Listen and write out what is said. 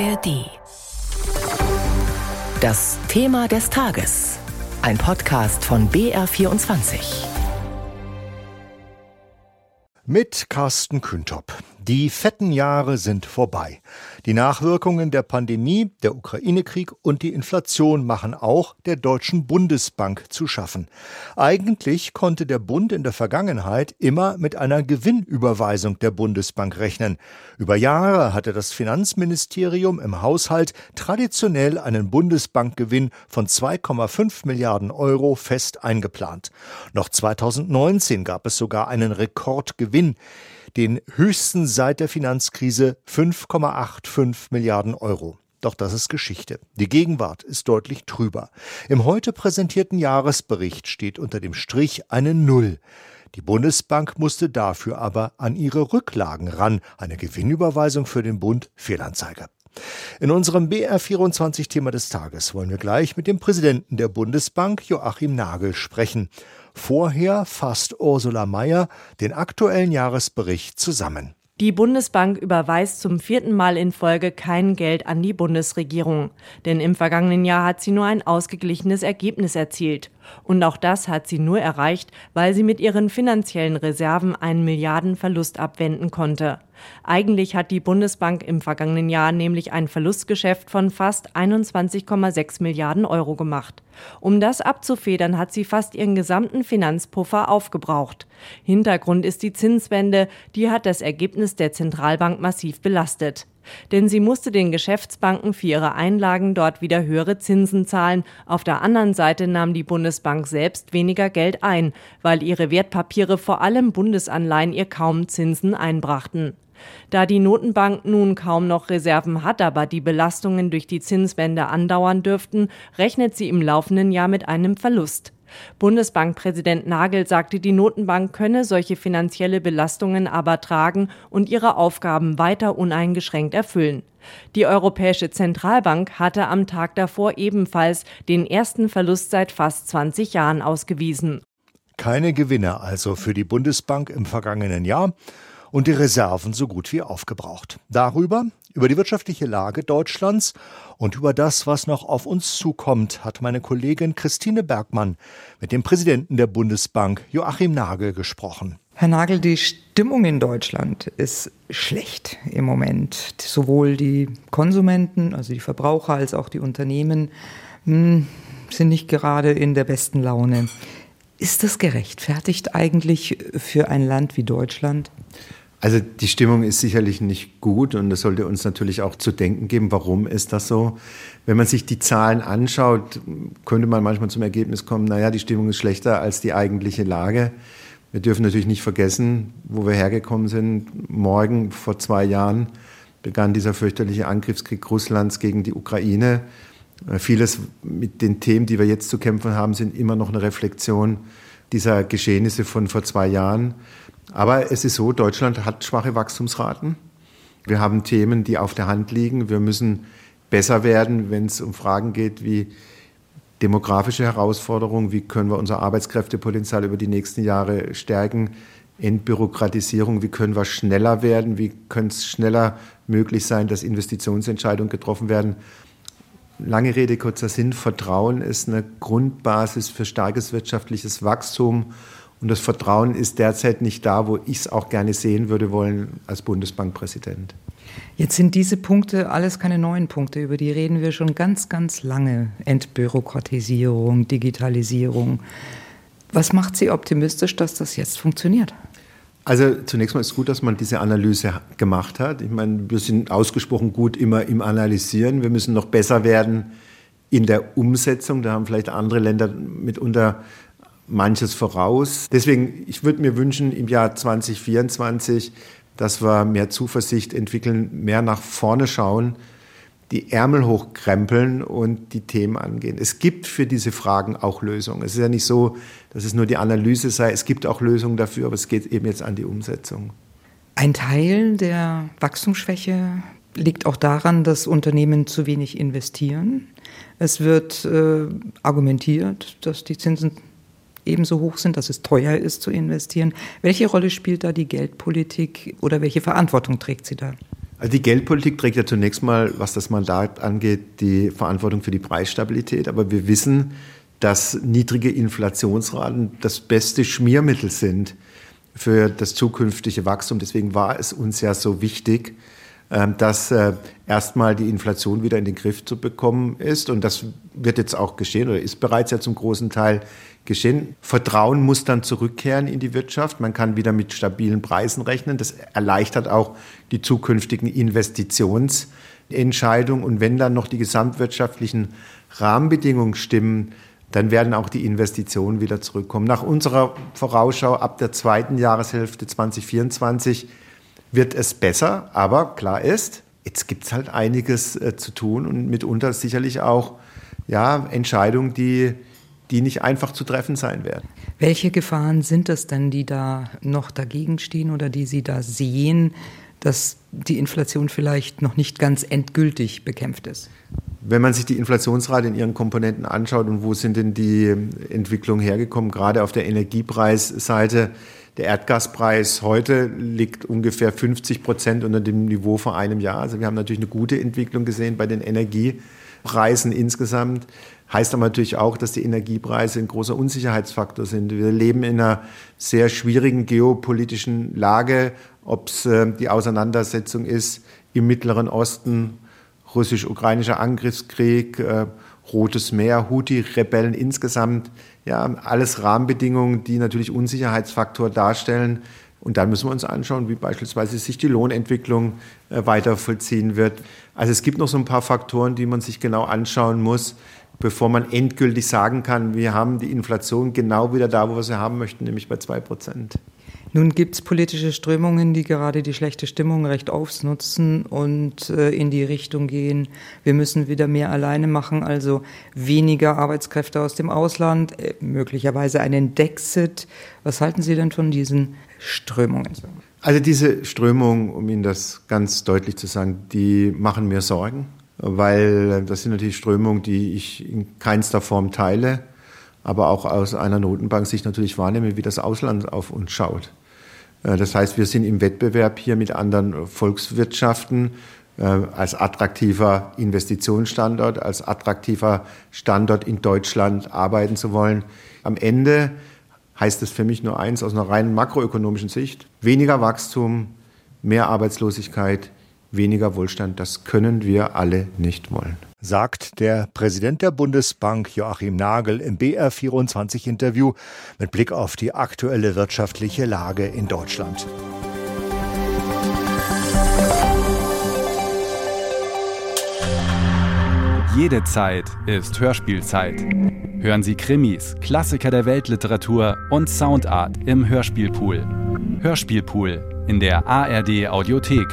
ARD. Das Thema des Tages. Ein Podcast von BR24. Mit Carsten Küntop. Die fetten Jahre sind vorbei. Die Nachwirkungen der Pandemie, der Ukraine-Krieg und die Inflation machen auch der Deutschen Bundesbank zu schaffen. Eigentlich konnte der Bund in der Vergangenheit immer mit einer Gewinnüberweisung der Bundesbank rechnen. Über Jahre hatte das Finanzministerium im Haushalt traditionell einen Bundesbankgewinn von 2,5 Milliarden Euro fest eingeplant. Noch 2019 gab es sogar einen Rekordgewinn den höchsten seit der Finanzkrise 5,85 Milliarden Euro. Doch das ist Geschichte. Die Gegenwart ist deutlich trüber. Im heute präsentierten Jahresbericht steht unter dem Strich eine Null. Die Bundesbank musste dafür aber an ihre Rücklagen ran. Eine Gewinnüberweisung für den Bund Fehlanzeige. In unserem BR24-Thema des Tages wollen wir gleich mit dem Präsidenten der Bundesbank, Joachim Nagel, sprechen. Vorher fasst Ursula Mayer den aktuellen Jahresbericht zusammen. Die Bundesbank überweist zum vierten Mal in Folge kein Geld an die Bundesregierung. Denn im vergangenen Jahr hat sie nur ein ausgeglichenes Ergebnis erzielt. Und auch das hat sie nur erreicht, weil sie mit ihren finanziellen Reserven einen Milliardenverlust abwenden konnte. Eigentlich hat die Bundesbank im vergangenen Jahr nämlich ein Verlustgeschäft von fast 21,6 Milliarden Euro gemacht. Um das abzufedern, hat sie fast ihren gesamten Finanzpuffer aufgebraucht. Hintergrund ist die Zinswende, die hat das Ergebnis der Zentralbank massiv belastet. Denn sie musste den Geschäftsbanken für ihre Einlagen dort wieder höhere Zinsen zahlen. Auf der anderen Seite nahm die Bundesbank selbst weniger Geld ein, weil ihre Wertpapiere, vor allem Bundesanleihen, ihr kaum Zinsen einbrachten. Da die Notenbank nun kaum noch Reserven hat, aber die Belastungen durch die Zinswende andauern dürften, rechnet sie im laufenden Jahr mit einem Verlust. Bundesbankpräsident Nagel sagte, die Notenbank könne solche finanzielle Belastungen aber tragen und ihre Aufgaben weiter uneingeschränkt erfüllen. Die Europäische Zentralbank hatte am Tag davor ebenfalls den ersten Verlust seit fast 20 Jahren ausgewiesen. Keine Gewinne also für die Bundesbank im vergangenen Jahr und die Reserven so gut wie aufgebraucht. Darüber, über die wirtschaftliche Lage Deutschlands und über das, was noch auf uns zukommt, hat meine Kollegin Christine Bergmann mit dem Präsidenten der Bundesbank Joachim Nagel gesprochen. Herr Nagel, die Stimmung in Deutschland ist schlecht im Moment. Sowohl die Konsumenten, also die Verbraucher, als auch die Unternehmen hm, sind nicht gerade in der besten Laune. Ist das gerechtfertigt eigentlich für ein Land wie Deutschland? Also die Stimmung ist sicherlich nicht gut und das sollte uns natürlich auch zu denken geben, warum ist das so? Wenn man sich die Zahlen anschaut, könnte man manchmal zum Ergebnis kommen, naja, die Stimmung ist schlechter als die eigentliche Lage. Wir dürfen natürlich nicht vergessen, wo wir hergekommen sind. Morgen vor zwei Jahren begann dieser fürchterliche Angriffskrieg Russlands gegen die Ukraine. Vieles mit den Themen, die wir jetzt zu kämpfen haben, sind immer noch eine Reflexion dieser Geschehnisse von vor zwei Jahren. Aber es ist so, Deutschland hat schwache Wachstumsraten. Wir haben Themen, die auf der Hand liegen. Wir müssen besser werden, wenn es um Fragen geht wie demografische Herausforderungen, wie können wir unser Arbeitskräftepotenzial über die nächsten Jahre stärken, Entbürokratisierung, wie können wir schneller werden, wie könnte es schneller möglich sein, dass Investitionsentscheidungen getroffen werden. Lange Rede, kurzer Sinn, Vertrauen ist eine Grundbasis für starkes wirtschaftliches Wachstum und das Vertrauen ist derzeit nicht da, wo ich es auch gerne sehen würde wollen als Bundesbankpräsident. Jetzt sind diese Punkte alles keine neuen Punkte, über die reden wir schon ganz, ganz lange. Entbürokratisierung, Digitalisierung. Was macht Sie optimistisch, dass das jetzt funktioniert? Also zunächst mal ist es gut, dass man diese Analyse gemacht hat. Ich meine, wir sind ausgesprochen gut immer im Analysieren. Wir müssen noch besser werden in der Umsetzung. Da haben vielleicht andere Länder mitunter manches voraus. Deswegen, ich würde mir wünschen, im Jahr 2024, dass wir mehr Zuversicht entwickeln, mehr nach vorne schauen, die Ärmel hochkrempeln und die Themen angehen. Es gibt für diese Fragen auch Lösungen. Es ist ja nicht so, dass es nur die Analyse sei. Es gibt auch Lösungen dafür, aber es geht eben jetzt an die Umsetzung. Ein Teil der Wachstumsschwäche liegt auch daran, dass Unternehmen zu wenig investieren. Es wird äh, argumentiert, dass die Zinsen ebenso hoch sind, dass es teuer ist zu investieren. Welche Rolle spielt da die Geldpolitik oder welche Verantwortung trägt sie da? Also die Geldpolitik trägt ja zunächst mal, was das Mandat angeht, die Verantwortung für die Preisstabilität. Aber wir wissen, dass niedrige Inflationsraten das beste Schmiermittel sind für das zukünftige Wachstum. Deswegen war es uns ja so wichtig, dass äh, erstmal die Inflation wieder in den Griff zu bekommen ist. Und das wird jetzt auch geschehen oder ist bereits ja zum großen Teil geschehen. Vertrauen muss dann zurückkehren in die Wirtschaft. Man kann wieder mit stabilen Preisen rechnen. Das erleichtert auch die zukünftigen Investitionsentscheidungen. Und wenn dann noch die gesamtwirtschaftlichen Rahmenbedingungen stimmen, dann werden auch die Investitionen wieder zurückkommen. Nach unserer Vorausschau ab der zweiten Jahreshälfte 2024 wird es besser, aber klar ist, jetzt gibt es halt einiges äh, zu tun und mitunter sicherlich auch ja, Entscheidungen, die, die nicht einfach zu treffen sein werden. Welche Gefahren sind es denn, die da noch dagegen stehen oder die Sie da sehen, dass die Inflation vielleicht noch nicht ganz endgültig bekämpft ist? Wenn man sich die Inflationsrate in ihren Komponenten anschaut und wo sind denn die Entwicklungen hergekommen, gerade auf der Energiepreisseite, der Erdgaspreis heute liegt ungefähr 50 Prozent unter dem Niveau vor einem Jahr. Also wir haben natürlich eine gute Entwicklung gesehen bei den Energiepreisen insgesamt. Heißt aber natürlich auch, dass die Energiepreise ein großer Unsicherheitsfaktor sind. Wir leben in einer sehr schwierigen geopolitischen Lage, ob es äh, die Auseinandersetzung ist im Mittleren Osten, russisch-ukrainischer Angriffskrieg, äh, Rotes Meer, Houthi-Rebellen insgesamt, ja, alles Rahmenbedingungen, die natürlich Unsicherheitsfaktor darstellen. Und dann müssen wir uns anschauen, wie beispielsweise sich die Lohnentwicklung äh, weiter vollziehen wird. Also es gibt noch so ein paar Faktoren, die man sich genau anschauen muss, bevor man endgültig sagen kann, wir haben die Inflation genau wieder da, wo wir sie haben möchten, nämlich bei zwei Prozent. Nun gibt es politische Strömungen, die gerade die schlechte Stimmung recht ausnutzen und äh, in die Richtung gehen, wir müssen wieder mehr alleine machen, also weniger Arbeitskräfte aus dem Ausland, äh, möglicherweise einen Dexit. Was halten Sie denn von diesen Strömungen? Also diese Strömungen, um Ihnen das ganz deutlich zu sagen, die machen mir Sorgen, weil das sind natürlich Strömungen, die ich in keinster Form teile aber auch aus einer Notenbank sich natürlich wahrnehme, wie das Ausland auf uns schaut. Äh, das heißt, wir sind im Wettbewerb hier mit anderen Volkswirtschaften äh, als attraktiver Investitionsstandort, als attraktiver Standort in Deutschland arbeiten zu wollen. Am Ende heißt es für mich nur eins aus einer rein makroökonomischen Sicht. Weniger Wachstum, mehr Arbeitslosigkeit, weniger Wohlstand. Das können wir alle nicht wollen sagt der Präsident der Bundesbank Joachim Nagel im BR24-Interview mit Blick auf die aktuelle wirtschaftliche Lage in Deutschland. Jede Zeit ist Hörspielzeit. Hören Sie Krimis, Klassiker der Weltliteratur und Soundart im Hörspielpool. Hörspielpool in der ARD Audiothek.